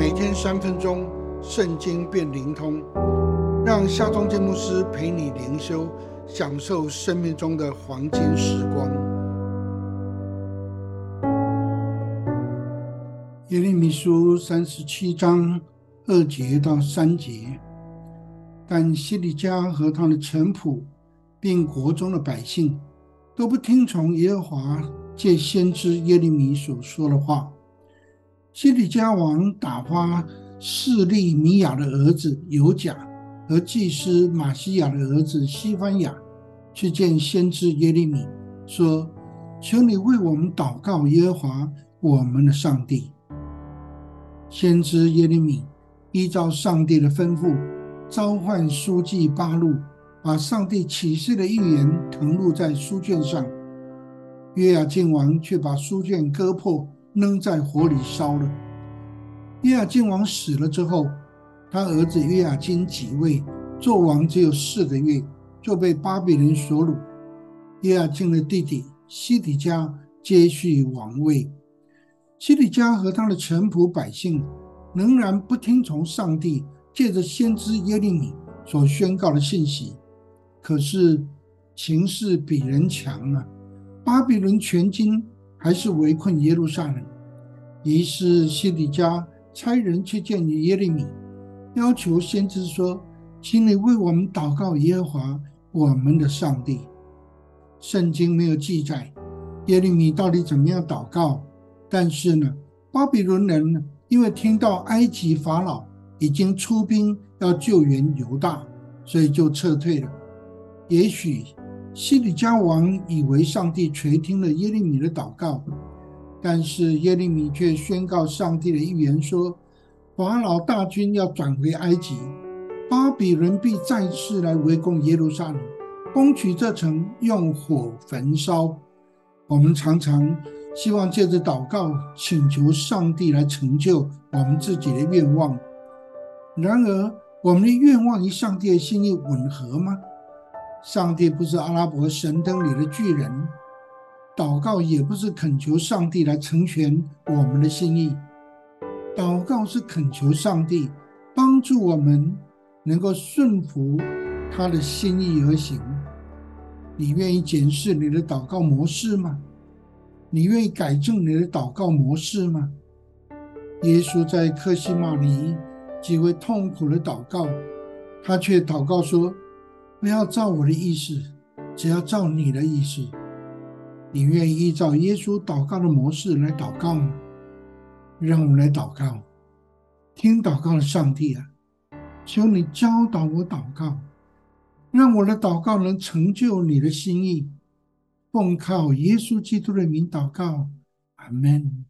每天三分钟，圣经变灵通，让夏忠建牧师陪你灵修，享受生命中的黄金时光。耶利米书三十七章二节到三节，但西利加和他的臣仆，并国中的百姓，都不听从耶和华借先知耶利米所说的话。西里家王打发示利米亚的儿子尤甲和祭司马西亚的儿子西番雅去见先知耶利米，说：“求你为我们祷告耶和华我们的上帝。”先知耶利米依照上帝的吩咐，召唤书记八路，把上帝启示的预言誊录在书卷上。约雅敬王却把书卷割破。扔在火里烧了。约雅金王死了之后，他儿子约雅金即位，做王只有四个月，就被巴比伦所掳。约雅金的弟弟西底家接续王位。西底家和他的臣仆百姓仍然不听从上帝借着先知耶利米所宣告的信息。可是情势比人强啊！巴比伦全军。还是围困耶路撒冷，于是西底家差人去见耶利米，要求先知说：“请你为我们祷告耶和华我们的上帝。”圣经没有记载耶利米到底怎么样祷告，但是呢，巴比伦人，因为听到埃及法老已经出兵要救援犹大，所以就撤退了。也许。西底家王以为上帝垂听了耶利米的祷告，但是耶利米却宣告上帝的预言说：法老大军要转回埃及，巴比伦必再次来围攻耶路撒冷，攻取这城，用火焚烧。我们常常希望借着祷告请求上帝来成就我们自己的愿望，然而我们的愿望与上帝的心意吻合吗？上帝不是阿拉伯神灯里的巨人，祷告也不是恳求上帝来成全我们的心意，祷告是恳求上帝帮助我们能够顺服他的心意而行。你愿意检视你的祷告模式吗？你愿意改正你的祷告模式吗？耶稣在克西玛尼极为痛苦的祷告，他却祷告说。不要照我的意思，只要照你的意思。你愿意依照耶稣祷告的模式来祷告吗？让我们来祷告，听祷告的上帝啊，求你教导我祷告，让我的祷告能成就你的心意。奉靠耶稣基督的名祷告，阿门。